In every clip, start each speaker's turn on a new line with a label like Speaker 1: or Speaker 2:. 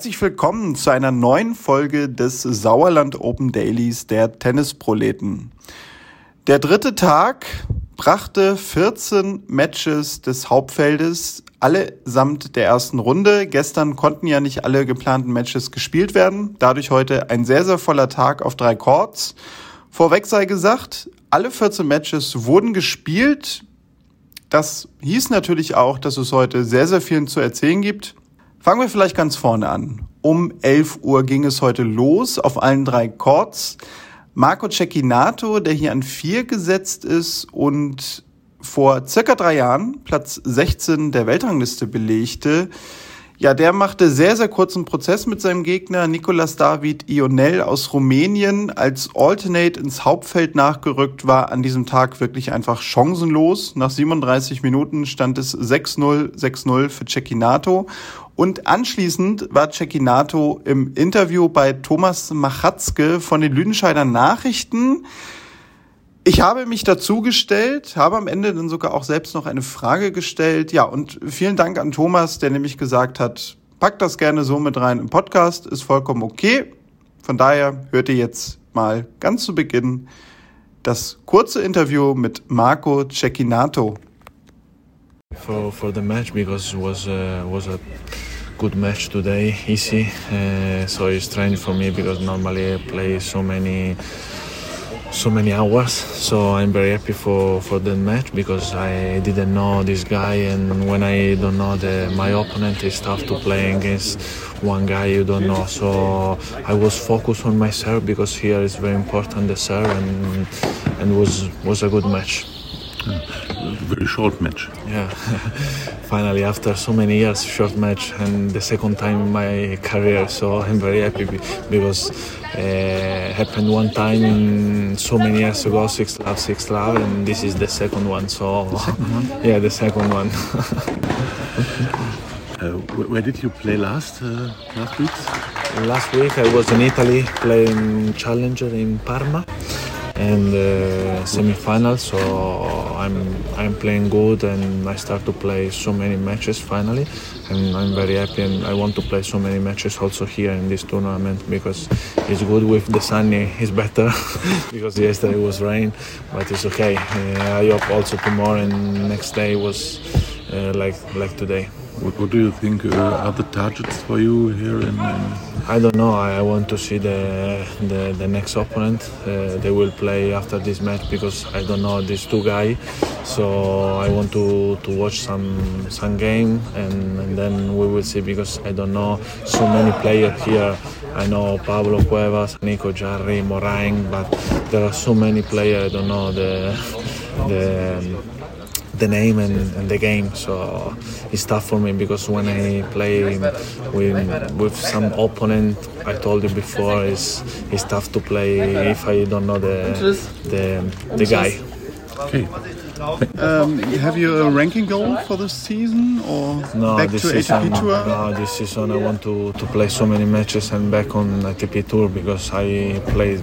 Speaker 1: Herzlich willkommen zu einer neuen Folge des Sauerland Open Dailies der Tennisproleten. Der dritte Tag brachte 14 Matches des Hauptfeldes, allesamt der ersten Runde. Gestern konnten ja nicht alle geplanten Matches gespielt werden. Dadurch heute ein sehr, sehr voller Tag auf drei Courts. Vorweg sei gesagt, alle 14 Matches wurden gespielt. Das hieß natürlich auch, dass es heute sehr, sehr viel zu erzählen gibt. Fangen wir vielleicht ganz vorne an. Um 11 Uhr ging es heute los auf allen drei Chords. Marco Cecchinato, der hier an vier gesetzt ist und vor circa drei Jahren Platz 16 der Weltrangliste belegte, ja, der machte sehr, sehr kurzen Prozess mit seinem Gegner Nicolas David Ionel aus Rumänien. Als Alternate ins Hauptfeld nachgerückt war an diesem Tag wirklich einfach chancenlos. Nach 37 Minuten stand es 6-0, 6-0 für Cecchinato. Und anschließend war Cecchinato im Interview bei Thomas Machatzke von den Lüdenscheider Nachrichten. Ich habe mich dazugestellt, habe am Ende dann sogar auch selbst noch eine Frage gestellt. Ja, und vielen Dank an Thomas, der nämlich gesagt hat, packt das gerne so mit rein im Podcast, ist vollkommen okay. Von daher hört ihr jetzt mal ganz zu Beginn das kurze Interview mit Marco Cecchinato.
Speaker 2: For, for the match because it was, uh, was a good match today, easy. Uh, so it's strange for me because normally I play so many so many hours. So I'm very happy for for the match because I didn't know this guy, and when I don't know the my opponent, it's tough to play against one guy you don't know. So I was focused on my serve because here is very important the serve, and and was was a good match. Hmm.
Speaker 3: Very short match.
Speaker 2: Yeah, finally after so many years, short match, and the second time in my career. So I'm very happy because uh, happened one time in so many years ago, six love, six love, and this is the second one. So
Speaker 3: The second one?
Speaker 2: yeah, the second one.
Speaker 3: Uh, where did you play last uh, last week?
Speaker 2: Last week I was in Italy playing Challenger in Parma and uh, semi-final. So I'm I'm playing good and I start to play so many matches finally, and I'm very happy. And I want to play so many matches also here in this tournament because it's good with the sunny. It's better because yesterday was rain, but it's okay. Uh, I hope also tomorrow and next day was uh, like like today.
Speaker 3: What, what do you think uh, are the targets for you here in? in
Speaker 2: I don't know. I, want to see the the, the next opponent. Uh, they will play after this match because I don't know these two guys. So I want to, to watch some some game and, and then we will see because I don't know so many players here. I know Pablo Cuevas, Nico Jarry, Morain, but there are so many players. I don't know the the the name and, and the game. So it's tough for me because when I play with with some opponent, I told you before, it's it's tough to play if I don't know the the, the guy.
Speaker 3: okay.
Speaker 1: Um, have you a ranking goal for this season or
Speaker 2: No,
Speaker 1: back
Speaker 2: this
Speaker 1: to
Speaker 2: season,
Speaker 1: ATP Tour?
Speaker 2: no, this season I want to, to play so many matches and back on ATP Tour because I played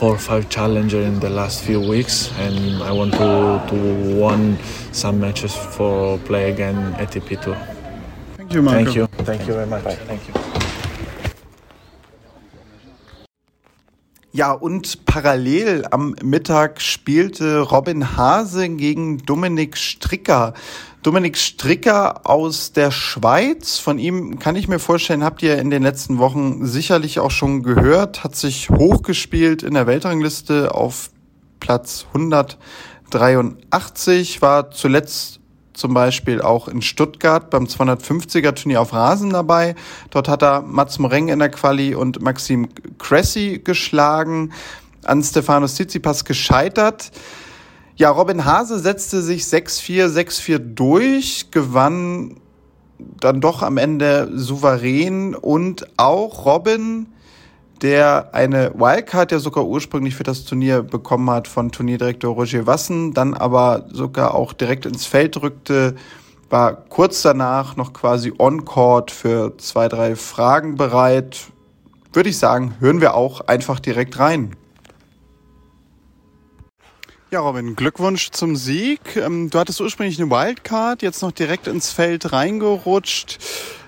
Speaker 2: four or five challenger in the last few weeks and I want to to won some matches for play again ATP Tour.
Speaker 1: Thank you, Marco.
Speaker 2: Thank you. Thank you very much. Thank you.
Speaker 1: Ja, und parallel am Mittag spielte Robin Hase gegen Dominik Stricker. Dominik Stricker aus der Schweiz. Von ihm kann ich mir vorstellen, habt ihr in den letzten Wochen sicherlich auch schon gehört, hat sich hochgespielt in der Weltrangliste auf Platz 183, war zuletzt zum Beispiel auch in Stuttgart beim 250er Turnier auf Rasen dabei. Dort hat er Mats Moreng in der Quali und Maxim Cressy geschlagen. An Stefanos Tsitsipas gescheitert. Ja, Robin Hase setzte sich 6-4, 6-4 durch, gewann dann doch am Ende souverän und auch Robin der eine Wildcard ja sogar ursprünglich für das Turnier bekommen hat von Turnierdirektor Roger Wassen, dann aber sogar auch direkt ins Feld rückte, war kurz danach noch quasi on-court für zwei, drei Fragen bereit. Würde ich sagen, hören wir auch einfach direkt rein. Ja, Robin, Glückwunsch zum Sieg. Ähm, du hattest ursprünglich eine Wildcard, jetzt noch direkt ins Feld reingerutscht.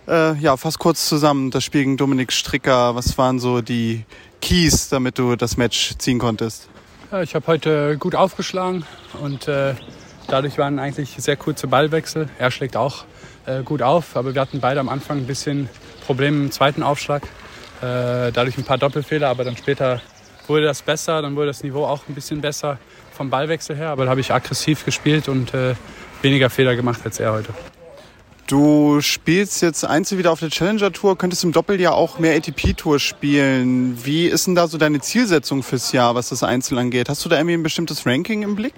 Speaker 1: Äh, ja, fass kurz zusammen das Spiel gegen Dominik Stricker. Was waren so die Keys, damit du das Match ziehen konntest?
Speaker 4: Ja, ich habe heute gut aufgeschlagen und äh, dadurch waren eigentlich sehr kurze Ballwechsel. Er schlägt auch äh, gut auf, aber wir hatten beide am Anfang ein bisschen Probleme im zweiten Aufschlag. Dadurch ein paar Doppelfehler, aber dann später wurde das besser, dann wurde das Niveau auch ein bisschen besser vom Ballwechsel her. Aber da habe ich aggressiv gespielt und äh, weniger Fehler gemacht als er heute.
Speaker 1: Du spielst jetzt Einzel wieder auf der Challenger Tour, könntest im Doppel ja auch mehr ATP Tour spielen. Wie ist denn da so deine Zielsetzung fürs Jahr, was das Einzel angeht? Hast du da irgendwie ein bestimmtes Ranking im Blick?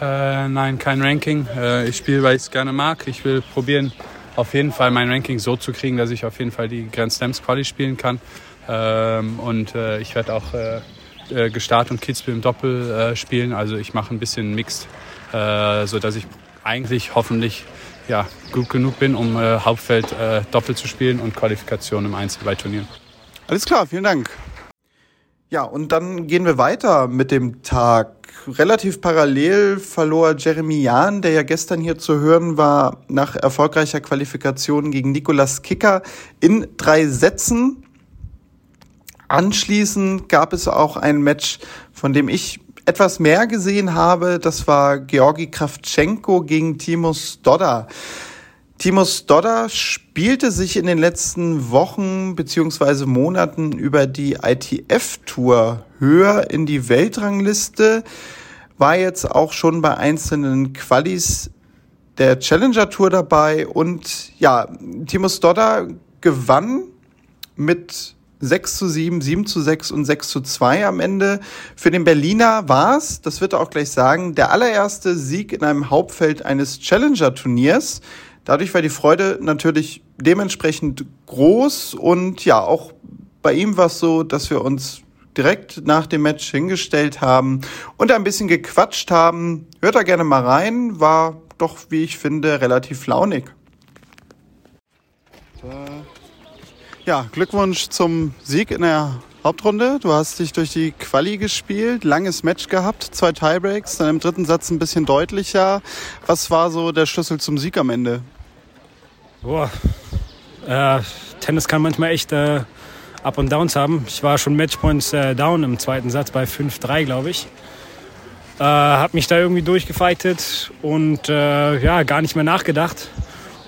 Speaker 4: Äh, nein, kein Ranking. Äh, ich spiele, weil ich es gerne mag. Ich will probieren, auf jeden Fall mein Ranking so zu kriegen, dass ich auf jeden Fall die Grand Slams Quali spielen kann. Ähm, und äh, ich werde auch äh, Gestart und Kitzbühel im Doppel äh, spielen. Also ich mache ein bisschen Mixed, äh, sodass ich eigentlich hoffentlich ja, gut genug bin, um äh, Hauptfeld äh, Doppel zu spielen und Qualifikation im Einzel bei Turnieren.
Speaker 1: Alles klar, vielen Dank. Ja, und dann gehen wir weiter mit dem Tag. Relativ parallel verlor Jeremy Jahn, der ja gestern hier zu hören war, nach erfolgreicher Qualifikation gegen Nikolas Kicker in drei Sätzen. Anschließend gab es auch ein Match, von dem ich etwas mehr gesehen habe, das war Georgi Kravtschenko gegen Timo Stodder. Timo Stodder spielte sich in den letzten Wochen beziehungsweise Monaten über die ITF-Tour höher in die Weltrangliste, war jetzt auch schon bei einzelnen Qualis der Challenger Tour dabei und ja, Timo Stodder gewann mit 6 zu 7, 7 zu 6 und 6 zu 2 am Ende. Für den Berliner war es, das wird er auch gleich sagen, der allererste Sieg in einem Hauptfeld eines Challenger-Turniers. Dadurch war die Freude natürlich dementsprechend groß und ja, auch bei ihm war es so, dass wir uns direkt nach dem Match hingestellt haben und ein bisschen gequatscht haben. Hört da gerne mal rein, war doch, wie ich finde, relativ launig. Ja, Glückwunsch zum Sieg in der Hauptrunde. Du hast dich durch die Quali gespielt, langes Match gehabt, zwei Tiebreaks, dann im dritten Satz ein bisschen deutlicher. Was war so der Schlüssel zum Sieg am Ende?
Speaker 5: Boah, äh, Tennis kann manchmal echt äh, Up und Downs haben. Ich war schon Matchpoints äh, down im zweiten Satz bei 5-3, glaube ich. Äh, hab mich da irgendwie durchgefeitet und äh, ja, gar nicht mehr nachgedacht.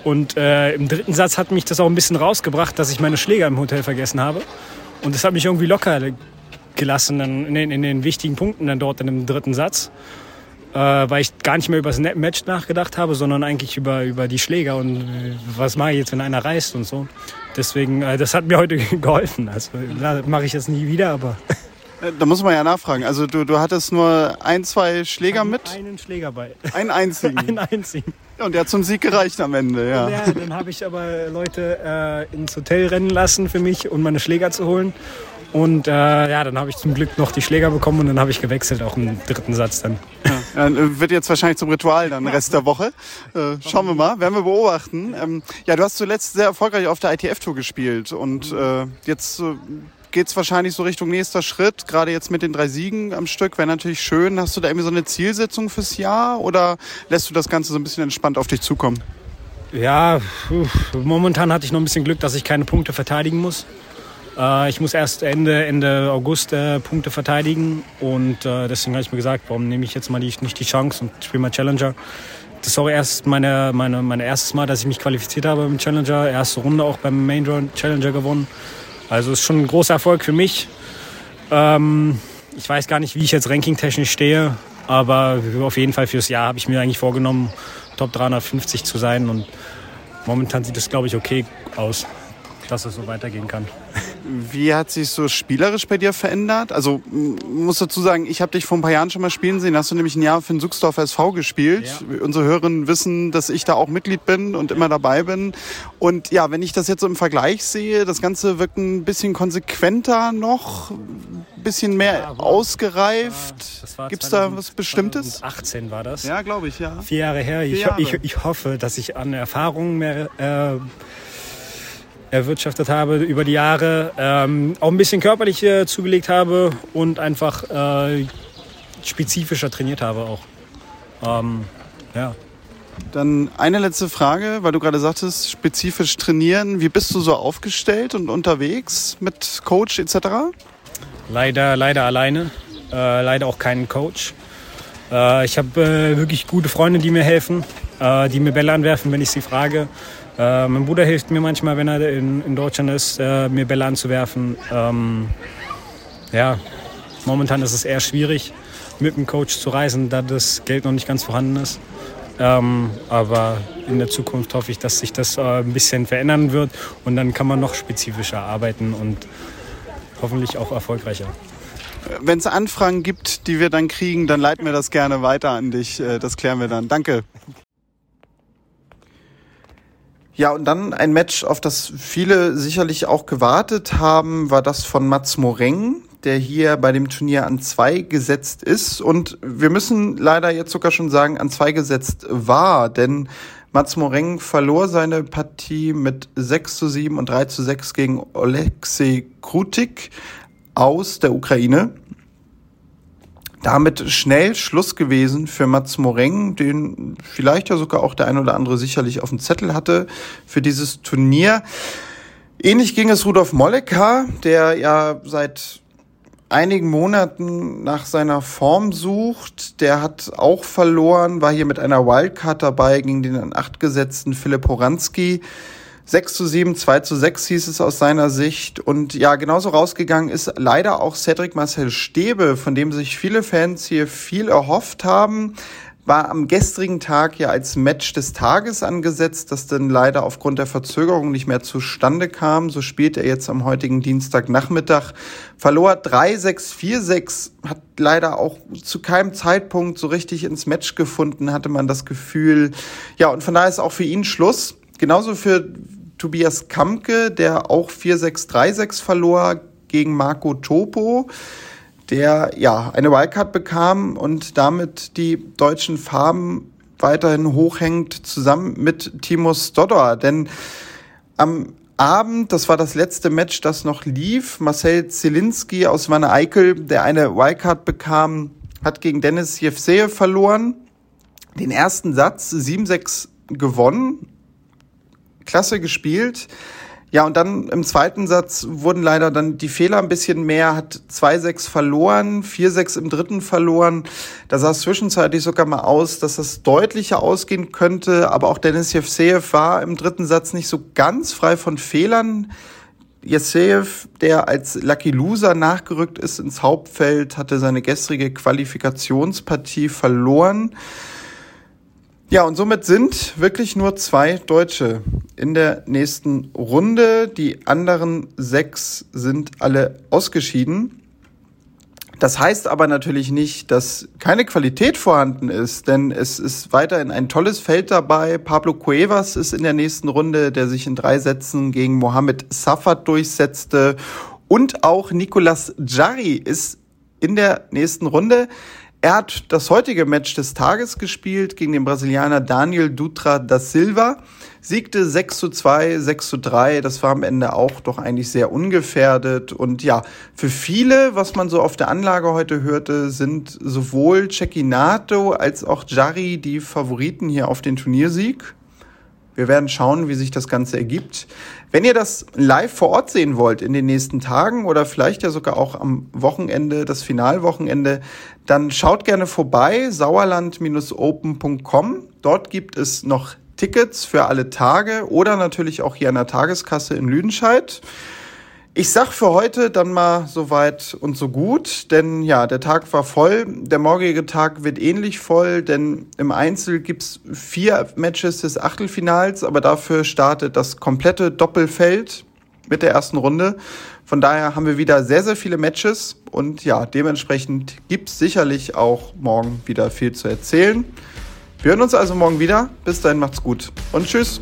Speaker 5: Und äh, im dritten Satz hat mich das auch ein bisschen rausgebracht, dass ich meine Schläger im Hotel vergessen habe. Und das hat mich irgendwie locker gelassen in den, in den wichtigen Punkten dann dort in dem dritten Satz. Äh, weil ich gar nicht mehr über das Match nachgedacht habe, sondern eigentlich über, über die Schläger und äh, was mache ich jetzt, wenn einer reißt und so. Deswegen, äh, das hat mir heute geholfen. Also mache ich das nie wieder, aber
Speaker 1: da muss man ja nachfragen. Also du, du hattest nur ein, zwei Schläger
Speaker 5: einen,
Speaker 1: mit?
Speaker 5: Einen Schläger bei.
Speaker 1: Einen einzigen?
Speaker 5: einen einzigen.
Speaker 1: Und der hat zum Sieg gereicht am Ende, ja.
Speaker 5: ja dann habe ich aber Leute äh, ins Hotel rennen lassen für mich, um meine Schläger zu holen. Und äh, ja, dann habe ich zum Glück noch die Schläger bekommen und dann habe ich gewechselt, auch im dritten Satz dann.
Speaker 1: Ja, äh, wird jetzt wahrscheinlich zum Ritual dann Rest der Woche. Äh, schauen wir mal, werden wir beobachten. Ähm, ja, du hast zuletzt sehr erfolgreich auf der ITF-Tour gespielt und äh, jetzt äh, geht es wahrscheinlich so Richtung nächster Schritt, gerade jetzt mit den drei Siegen am Stück. Wäre natürlich schön. Hast du da irgendwie so eine Zielsetzung fürs Jahr oder lässt du das Ganze so ein bisschen entspannt auf dich zukommen?
Speaker 5: Ja, momentan hatte ich noch ein bisschen Glück, dass ich keine Punkte verteidigen muss. Äh, ich muss erst Ende, Ende August äh, Punkte verteidigen und äh, deswegen habe ich mir gesagt, warum nehme ich jetzt mal die, nicht die Chance und spiele mal Challenger. Das ist auch erst meine, meine, mein erstes Mal, dass ich mich qualifiziert habe im Challenger. Erste Runde auch beim Main Challenger gewonnen. Also ist schon ein großer Erfolg für mich. Ähm, ich weiß gar nicht, wie ich jetzt rankingtechnisch stehe. Aber auf jeden Fall fürs Jahr habe ich mir eigentlich vorgenommen, Top 350 zu sein. Und momentan sieht es, glaube ich, okay aus, dass es so weitergehen kann.
Speaker 1: Wie hat sich so spielerisch bei dir verändert? Also muss dazu sagen, ich habe dich vor ein paar Jahren schon mal spielen sehen. Hast du nämlich ein Jahr für den Suchsdorf SV gespielt. Ja. Unsere Hörerinnen wissen, dass ich da auch Mitglied bin und immer dabei bin. Und ja, wenn ich das jetzt so im Vergleich sehe, das Ganze wirkt ein bisschen konsequenter noch, ein bisschen mehr ja, ausgereift. Gibt es da was Bestimmtes?
Speaker 5: 2018 war das.
Speaker 1: Ja, glaube ich, ja.
Speaker 5: Vier Jahre her. Vier Jahre. Ich, ich, ich, hoffe, dass ich an Erfahrungen mehr äh, erwirtschaftet habe über die Jahre, ähm, auch ein bisschen körperlich äh, zugelegt habe und einfach äh, spezifischer trainiert habe auch. Ähm, ja.
Speaker 1: Dann eine letzte Frage, weil du gerade sagtest, spezifisch trainieren. Wie bist du so aufgestellt und unterwegs mit Coach etc.?
Speaker 5: Leider, leider alleine. Äh, leider auch keinen Coach. Äh, ich habe äh, wirklich gute Freunde, die mir helfen, äh, die mir Bälle anwerfen, wenn ich sie frage. Äh, mein Bruder hilft mir manchmal, wenn er in, in Deutschland ist, äh, mir Bälle anzuwerfen. Ähm, ja, momentan ist es eher schwierig, mit dem Coach zu reisen, da das Geld noch nicht ganz vorhanden ist. Ähm, aber in der Zukunft hoffe ich, dass sich das äh, ein bisschen verändern wird und dann kann man noch spezifischer arbeiten und hoffentlich auch erfolgreicher.
Speaker 1: Wenn es Anfragen gibt, die wir dann kriegen, dann leiten wir das gerne weiter an dich. Äh, das klären wir dann. Danke. Ja, und dann ein Match, auf das viele sicherlich auch gewartet haben, war das von Mats Moreng, der hier bei dem Turnier an zwei gesetzt ist. Und wir müssen leider jetzt sogar schon sagen, an zwei gesetzt war, denn Mats Moreng verlor seine Partie mit 6 zu 7 und 3 zu 6 gegen Oleksiy Krutik aus der Ukraine damit schnell Schluss gewesen für Mats Moreng, den vielleicht ja sogar auch der ein oder andere sicherlich auf dem Zettel hatte für dieses Turnier. Ähnlich ging es Rudolf Molleka, der ja seit einigen Monaten nach seiner Form sucht. Der hat auch verloren, war hier mit einer Wildcard dabei gegen den an acht gesetzten Philipp Horanski. 6 zu 7, 2 zu 6 hieß es aus seiner Sicht. Und ja, genauso rausgegangen ist leider auch Cedric Marcel Stäbe, von dem sich viele Fans hier viel erhofft haben. War am gestrigen Tag ja als Match des Tages angesetzt, das dann leider aufgrund der Verzögerung nicht mehr zustande kam. So spielt er jetzt am heutigen Dienstagnachmittag. Verlor 3-6, 4-6, hat leider auch zu keinem Zeitpunkt so richtig ins Match gefunden, hatte man das Gefühl. Ja, und von daher ist auch für ihn Schluss. Genauso für Tobias Kamke, der auch 4-6-3-6 verlor gegen Marco Topo, der ja eine Wildcard bekam und damit die deutschen Farben weiterhin hochhängt, zusammen mit Timo Stodor. Denn am Abend, das war das letzte Match, das noch lief, Marcel Zielinski aus Wanne Eickel, der eine Wildcard bekam, hat gegen Dennis Jevseev verloren. Den ersten Satz 7-6 gewonnen klasse gespielt. Ja, und dann im zweiten Satz wurden leider dann die Fehler ein bisschen mehr, hat 2-6 verloren, 4-6 im dritten verloren. Da sah es zwischenzeitlich sogar mal aus, dass das deutlicher ausgehen könnte, aber auch Dennis Jevseev war im dritten Satz nicht so ganz frei von Fehlern. Jevseev, der als Lucky Loser nachgerückt ist ins Hauptfeld, hatte seine gestrige Qualifikationspartie verloren. Ja, und somit sind wirklich nur zwei Deutsche in der nächsten Runde. Die anderen sechs sind alle ausgeschieden. Das heißt aber natürlich nicht, dass keine Qualität vorhanden ist, denn es ist weiterhin ein tolles Feld dabei. Pablo Cuevas ist in der nächsten Runde, der sich in drei Sätzen gegen Mohamed Safat durchsetzte. Und auch Nicolas Jarry ist in der nächsten Runde. Er hat das heutige Match des Tages gespielt gegen den Brasilianer Daniel Dutra da Silva, siegte 6 zu 2, 6 zu 3. Das war am Ende auch doch eigentlich sehr ungefährdet. Und ja, für viele, was man so auf der Anlage heute hörte, sind sowohl Cecchinato als auch Jarry die Favoriten hier auf den Turniersieg. Wir werden schauen, wie sich das Ganze ergibt. Wenn ihr das live vor Ort sehen wollt in den nächsten Tagen oder vielleicht ja sogar auch am Wochenende, das Finalwochenende, dann schaut gerne vorbei, sauerland-open.com. Dort gibt es noch Tickets für alle Tage oder natürlich auch hier an der Tageskasse in Lüdenscheid. Ich sag für heute dann mal so weit und so gut, denn ja, der Tag war voll. Der morgige Tag wird ähnlich voll, denn im Einzel gibt's vier Matches des Achtelfinals, aber dafür startet das komplette Doppelfeld mit der ersten Runde. Von daher haben wir wieder sehr, sehr viele Matches und ja, dementsprechend gibt's sicherlich auch morgen wieder viel zu erzählen. Wir hören uns also morgen wieder. Bis dahin macht's gut und tschüss.